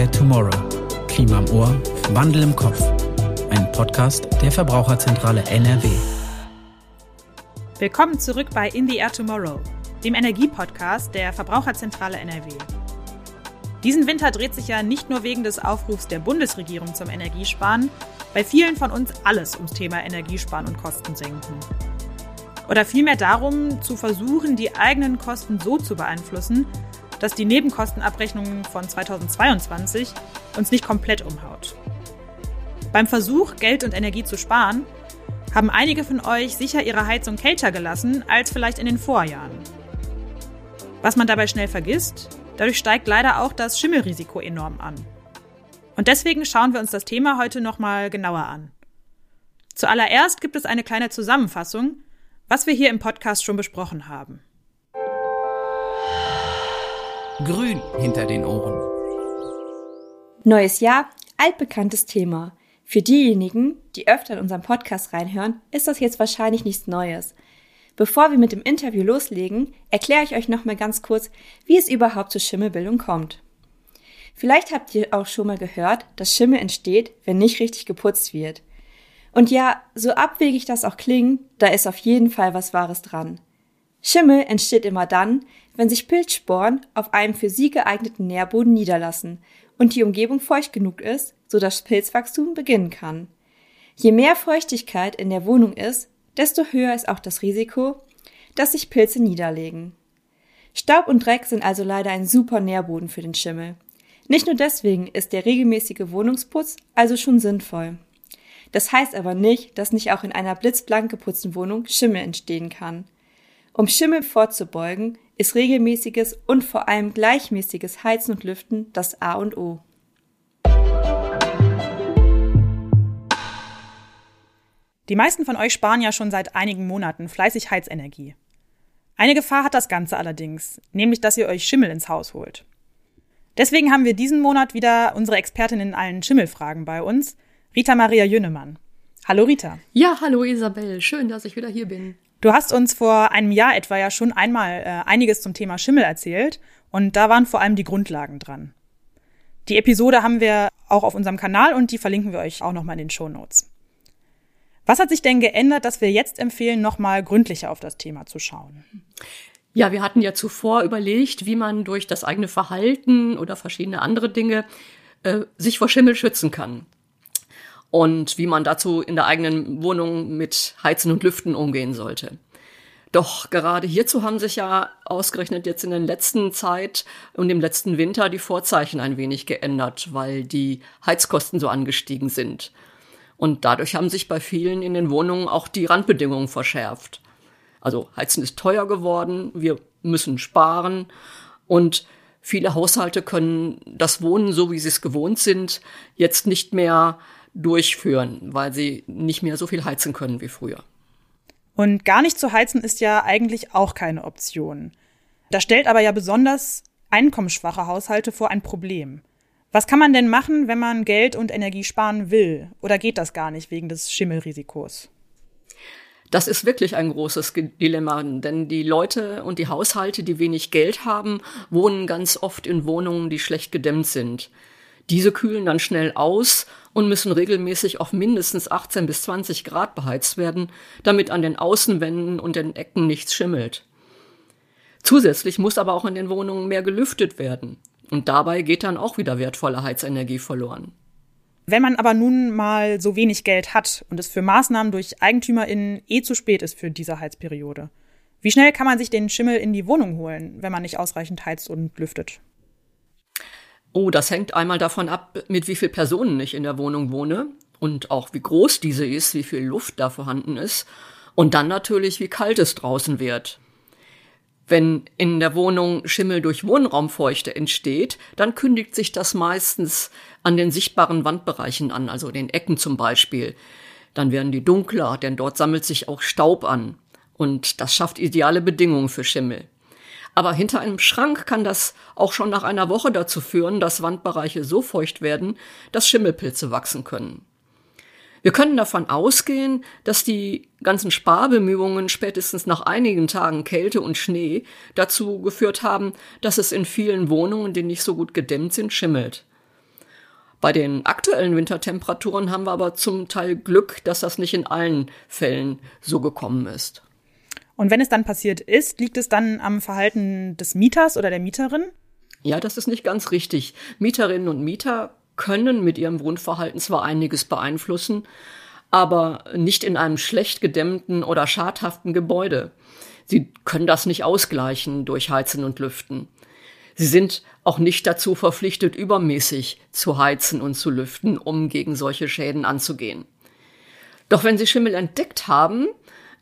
Air Tomorrow. Klima im Ohr, Wandel im Kopf. Ein Podcast der Verbraucherzentrale NRW. Willkommen zurück bei In the Air Tomorrow, dem Energiepodcast der Verbraucherzentrale NRW. Diesen Winter dreht sich ja nicht nur wegen des Aufrufs der Bundesregierung zum Energiesparen bei vielen von uns alles ums Thema Energiesparen und Kosten senken. Oder vielmehr darum, zu versuchen, die eigenen Kosten so zu beeinflussen, dass die Nebenkostenabrechnung von 2022 uns nicht komplett umhaut. Beim Versuch, Geld und Energie zu sparen, haben einige von euch sicher ihre Heizung kälter gelassen als vielleicht in den Vorjahren. Was man dabei schnell vergisst, dadurch steigt leider auch das Schimmelrisiko enorm an. Und deswegen schauen wir uns das Thema heute nochmal genauer an. Zuallererst gibt es eine kleine Zusammenfassung, was wir hier im Podcast schon besprochen haben. Grün hinter den Ohren. Neues Jahr, altbekanntes Thema. Für diejenigen, die öfter in unseren Podcast reinhören, ist das jetzt wahrscheinlich nichts Neues. Bevor wir mit dem Interview loslegen, erkläre ich euch nochmal ganz kurz, wie es überhaupt zur Schimmelbildung kommt. Vielleicht habt ihr auch schon mal gehört, dass Schimmel entsteht, wenn nicht richtig geputzt wird. Und ja, so abwegig das auch klingt, da ist auf jeden Fall was Wahres dran. Schimmel entsteht immer dann, wenn sich Pilzsporen auf einem für sie geeigneten Nährboden niederlassen und die Umgebung feucht genug ist, so dass Pilzwachstum beginnen kann. Je mehr Feuchtigkeit in der Wohnung ist, desto höher ist auch das Risiko, dass sich Pilze niederlegen. Staub und Dreck sind also leider ein super Nährboden für den Schimmel. Nicht nur deswegen ist der regelmäßige Wohnungsputz also schon sinnvoll. Das heißt aber nicht, dass nicht auch in einer blitzblank geputzten Wohnung Schimmel entstehen kann. Um Schimmel vorzubeugen, ist regelmäßiges und vor allem gleichmäßiges Heizen und Lüften das A und O. Die meisten von euch sparen ja schon seit einigen Monaten fleißig Heizenergie. Eine Gefahr hat das Ganze allerdings, nämlich dass ihr euch Schimmel ins Haus holt. Deswegen haben wir diesen Monat wieder unsere Expertin in allen Schimmelfragen bei uns, Rita Maria Jünnemann. Hallo Rita. Ja, hallo Isabel. Schön, dass ich wieder hier bin. Du hast uns vor einem Jahr etwa ja schon einmal äh, einiges zum Thema Schimmel erzählt und da waren vor allem die Grundlagen dran. Die Episode haben wir auch auf unserem Kanal und die verlinken wir euch auch nochmal in den Show Notes. Was hat sich denn geändert, dass wir jetzt empfehlen, nochmal gründlicher auf das Thema zu schauen? Ja, wir hatten ja zuvor überlegt, wie man durch das eigene Verhalten oder verschiedene andere Dinge äh, sich vor Schimmel schützen kann und wie man dazu in der eigenen Wohnung mit Heizen und Lüften umgehen sollte. Doch gerade hierzu haben sich ja ausgerechnet jetzt in der letzten Zeit und im letzten Winter die Vorzeichen ein wenig geändert, weil die Heizkosten so angestiegen sind. Und dadurch haben sich bei vielen in den Wohnungen auch die Randbedingungen verschärft. Also Heizen ist teuer geworden, wir müssen sparen und viele Haushalte können das Wohnen, so wie sie es gewohnt sind, jetzt nicht mehr durchführen, weil sie nicht mehr so viel heizen können wie früher. Und gar nicht zu heizen ist ja eigentlich auch keine Option. Das stellt aber ja besonders einkommensschwache Haushalte vor ein Problem. Was kann man denn machen, wenn man Geld und Energie sparen will? Oder geht das gar nicht wegen des Schimmelrisikos? Das ist wirklich ein großes Dilemma, denn die Leute und die Haushalte, die wenig Geld haben, wohnen ganz oft in Wohnungen, die schlecht gedämmt sind. Diese kühlen dann schnell aus und müssen regelmäßig auf mindestens 18 bis 20 Grad beheizt werden, damit an den Außenwänden und den Ecken nichts schimmelt. Zusätzlich muss aber auch in den Wohnungen mehr gelüftet werden. Und dabei geht dann auch wieder wertvolle Heizenergie verloren. Wenn man aber nun mal so wenig Geld hat und es für Maßnahmen durch EigentümerInnen eh zu spät ist für diese Heizperiode, wie schnell kann man sich den Schimmel in die Wohnung holen, wenn man nicht ausreichend heizt und lüftet? Oh, das hängt einmal davon ab, mit wie vielen Personen ich in der Wohnung wohne und auch wie groß diese ist, wie viel Luft da vorhanden ist und dann natürlich, wie kalt es draußen wird. Wenn in der Wohnung Schimmel durch Wohnraumfeuchte entsteht, dann kündigt sich das meistens an den sichtbaren Wandbereichen an, also den Ecken zum Beispiel. Dann werden die dunkler, denn dort sammelt sich auch Staub an. Und das schafft ideale Bedingungen für Schimmel. Aber hinter einem Schrank kann das auch schon nach einer Woche dazu führen, dass Wandbereiche so feucht werden, dass Schimmelpilze wachsen können. Wir können davon ausgehen, dass die ganzen Sparbemühungen spätestens nach einigen Tagen Kälte und Schnee dazu geführt haben, dass es in vielen Wohnungen, die nicht so gut gedämmt sind, schimmelt. Bei den aktuellen Wintertemperaturen haben wir aber zum Teil Glück, dass das nicht in allen Fällen so gekommen ist. Und wenn es dann passiert ist, liegt es dann am Verhalten des Mieters oder der Mieterin? Ja, das ist nicht ganz richtig. Mieterinnen und Mieter können mit ihrem Wohnverhalten zwar einiges beeinflussen, aber nicht in einem schlecht gedämmten oder schadhaften Gebäude. Sie können das nicht ausgleichen durch Heizen und Lüften. Sie sind auch nicht dazu verpflichtet, übermäßig zu heizen und zu lüften, um gegen solche Schäden anzugehen. Doch wenn Sie Schimmel entdeckt haben,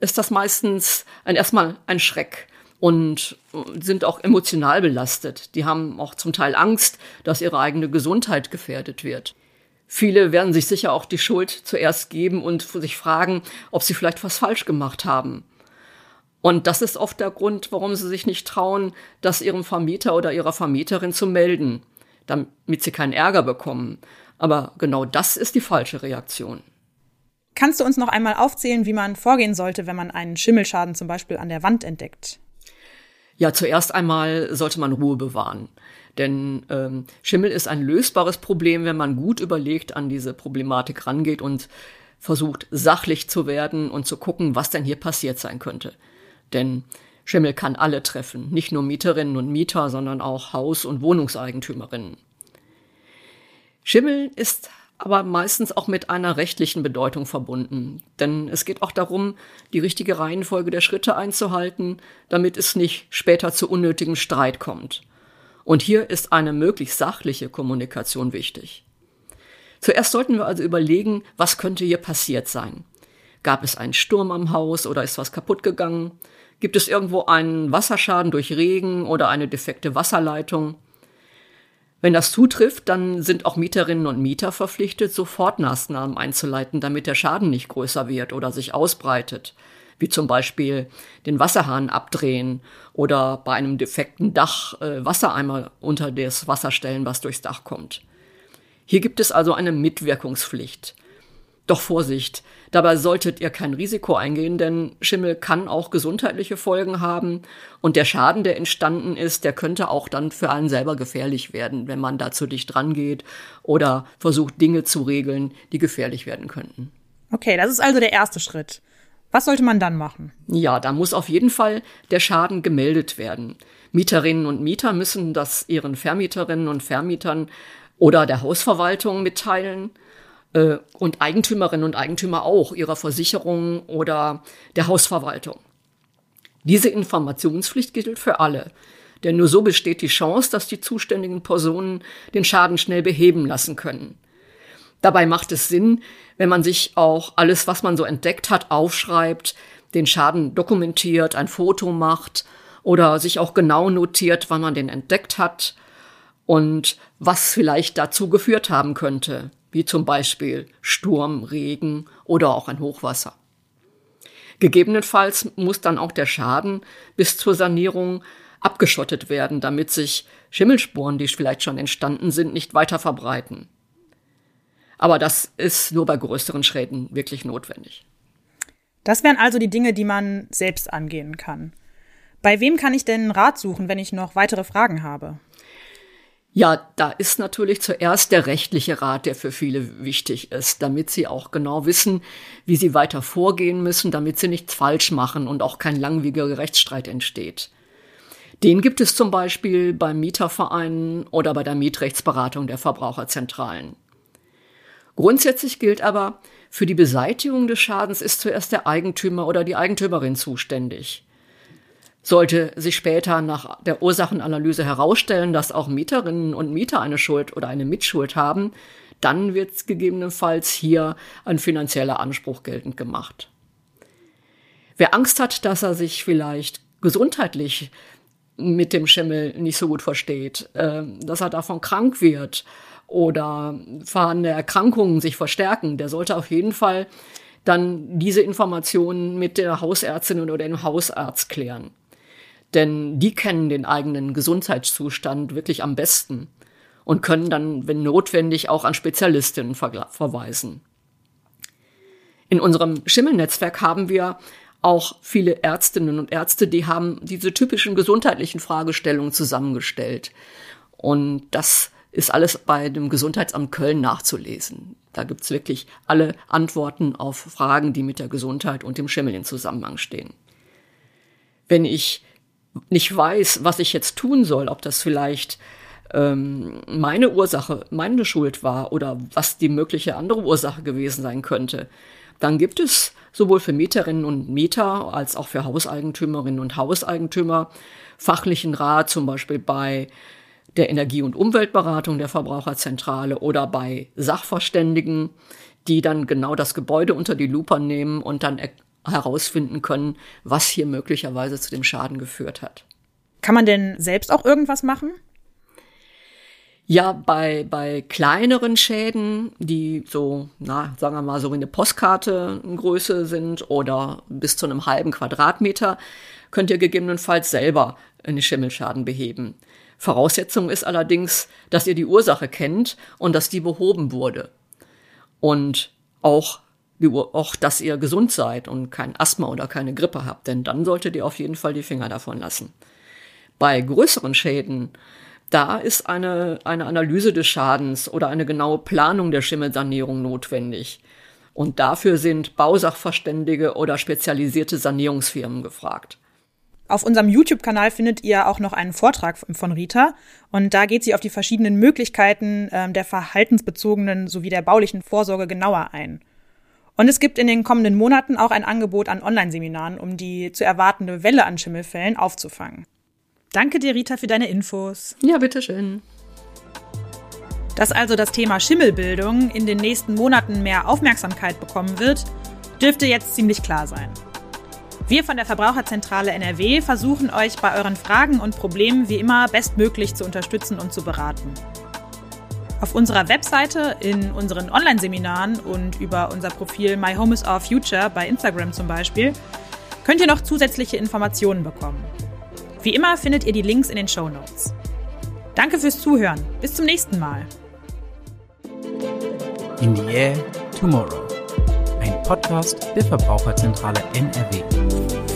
ist das meistens ein, erstmal ein Schreck und sind auch emotional belastet. Die haben auch zum Teil Angst, dass ihre eigene Gesundheit gefährdet wird. Viele werden sich sicher auch die Schuld zuerst geben und sich fragen, ob sie vielleicht was falsch gemacht haben. Und das ist oft der Grund, warum sie sich nicht trauen, das ihrem Vermieter oder ihrer Vermieterin zu melden, damit sie keinen Ärger bekommen. Aber genau das ist die falsche Reaktion. Kannst du uns noch einmal aufzählen, wie man vorgehen sollte, wenn man einen Schimmelschaden zum Beispiel an der Wand entdeckt? Ja, zuerst einmal sollte man Ruhe bewahren. Denn ähm, Schimmel ist ein lösbares Problem, wenn man gut überlegt an diese Problematik rangeht und versucht, sachlich zu werden und zu gucken, was denn hier passiert sein könnte. Denn Schimmel kann alle treffen, nicht nur Mieterinnen und Mieter, sondern auch Haus- und Wohnungseigentümerinnen. Schimmel ist aber meistens auch mit einer rechtlichen Bedeutung verbunden. Denn es geht auch darum, die richtige Reihenfolge der Schritte einzuhalten, damit es nicht später zu unnötigem Streit kommt. Und hier ist eine möglichst sachliche Kommunikation wichtig. Zuerst sollten wir also überlegen, was könnte hier passiert sein. Gab es einen Sturm am Haus oder ist was kaputt gegangen? Gibt es irgendwo einen Wasserschaden durch Regen oder eine defekte Wasserleitung? Wenn das zutrifft, dann sind auch Mieterinnen und Mieter verpflichtet, sofort Maßnahmen einzuleiten, damit der Schaden nicht größer wird oder sich ausbreitet. Wie zum Beispiel den Wasserhahn abdrehen oder bei einem defekten Dach äh, Wassereimer unter das Wasser stellen, was durchs Dach kommt. Hier gibt es also eine Mitwirkungspflicht. Doch Vorsicht, dabei solltet ihr kein Risiko eingehen, denn Schimmel kann auch gesundheitliche Folgen haben und der Schaden, der entstanden ist, der könnte auch dann für einen selber gefährlich werden, wenn man da zu dicht dran geht oder versucht, Dinge zu regeln, die gefährlich werden könnten. Okay, das ist also der erste Schritt. Was sollte man dann machen? Ja, da muss auf jeden Fall der Schaden gemeldet werden. Mieterinnen und Mieter müssen das ihren Vermieterinnen und Vermietern oder der Hausverwaltung mitteilen äh, und Eigentümerinnen und Eigentümer auch ihrer Versicherung oder der Hausverwaltung. Diese Informationspflicht gilt für alle, denn nur so besteht die Chance, dass die zuständigen Personen den Schaden schnell beheben lassen können. Dabei macht es Sinn, wenn man sich auch alles, was man so entdeckt hat, aufschreibt, den Schaden dokumentiert, ein Foto macht oder sich auch genau notiert, wann man den entdeckt hat und was vielleicht dazu geführt haben könnte wie zum Beispiel Sturm, Regen oder auch ein Hochwasser. Gegebenenfalls muss dann auch der Schaden bis zur Sanierung abgeschottet werden, damit sich Schimmelspuren, die vielleicht schon entstanden sind, nicht weiter verbreiten. Aber das ist nur bei größeren Schäden wirklich notwendig. Das wären also die Dinge, die man selbst angehen kann. Bei wem kann ich denn Rat suchen, wenn ich noch weitere Fragen habe? Ja, da ist natürlich zuerst der rechtliche Rat, der für viele wichtig ist, damit sie auch genau wissen, wie sie weiter vorgehen müssen, damit sie nichts falsch machen und auch kein langwieriger Rechtsstreit entsteht. Den gibt es zum Beispiel beim Mieterverein oder bei der Mietrechtsberatung der Verbraucherzentralen. Grundsätzlich gilt aber, für die Beseitigung des Schadens ist zuerst der Eigentümer oder die Eigentümerin zuständig. Sollte sich später nach der Ursachenanalyse herausstellen, dass auch Mieterinnen und Mieter eine Schuld oder eine Mitschuld haben, dann wird gegebenenfalls hier ein finanzieller Anspruch geltend gemacht. Wer Angst hat, dass er sich vielleicht gesundheitlich mit dem Schimmel nicht so gut versteht, äh, dass er davon krank wird oder fahrende Erkrankungen sich verstärken, der sollte auf jeden Fall dann diese Informationen mit der Hausärztin oder dem Hausarzt klären. Denn die kennen den eigenen Gesundheitszustand wirklich am besten und können dann, wenn notwendig, auch an Spezialistinnen ver verweisen. In unserem Schimmelnetzwerk haben wir auch viele Ärztinnen und Ärzte, die haben diese typischen gesundheitlichen Fragestellungen zusammengestellt. Und das ist alles bei dem Gesundheitsamt Köln nachzulesen. Da gibt's wirklich alle Antworten auf Fragen, die mit der Gesundheit und dem Schimmel in Zusammenhang stehen. Wenn ich nicht weiß, was ich jetzt tun soll, ob das vielleicht ähm, meine Ursache, meine Schuld war oder was die mögliche andere Ursache gewesen sein könnte, dann gibt es sowohl für Mieterinnen und Mieter als auch für Hauseigentümerinnen und Hauseigentümer fachlichen Rat, zum Beispiel bei der Energie- und Umweltberatung der Verbraucherzentrale oder bei Sachverständigen, die dann genau das Gebäude unter die Lupe nehmen und dann herausfinden können, was hier möglicherweise zu dem Schaden geführt hat. Kann man denn selbst auch irgendwas machen? Ja, bei, bei kleineren Schäden, die so, na, sagen wir mal, so wie eine Postkarte Größe sind oder bis zu einem halben Quadratmeter, könnt ihr gegebenenfalls selber einen Schimmelschaden beheben. Voraussetzung ist allerdings, dass ihr die Ursache kennt und dass die behoben wurde. Und auch, auch, dass ihr gesund seid und kein Asthma oder keine Grippe habt, denn dann solltet ihr auf jeden Fall die Finger davon lassen. Bei größeren Schäden da ist eine, eine Analyse des Schadens oder eine genaue Planung der Schimmelsanierung notwendig. Und dafür sind Bausachverständige oder spezialisierte Sanierungsfirmen gefragt. Auf unserem YouTube-Kanal findet ihr auch noch einen Vortrag von Rita und da geht sie auf die verschiedenen Möglichkeiten äh, der verhaltensbezogenen sowie der baulichen Vorsorge genauer ein. Und es gibt in den kommenden Monaten auch ein Angebot an Online-Seminaren, um die zu erwartende Welle an Schimmelfällen aufzufangen. Danke dir, Rita, für deine Infos. Ja, bitteschön. Dass also das Thema Schimmelbildung in den nächsten Monaten mehr Aufmerksamkeit bekommen wird, dürfte jetzt ziemlich klar sein. Wir von der Verbraucherzentrale NRW versuchen euch bei euren Fragen und Problemen wie immer bestmöglich zu unterstützen und zu beraten. Auf unserer Webseite, in unseren Online-Seminaren und über unser Profil My Home is Our Future bei Instagram zum Beispiel könnt ihr noch zusätzliche Informationen bekommen. Wie immer findet ihr die Links in den Show Notes. Danke fürs Zuhören. Bis zum nächsten Mal. In the Air Tomorrow. Ein Podcast der Verbraucherzentrale NRW.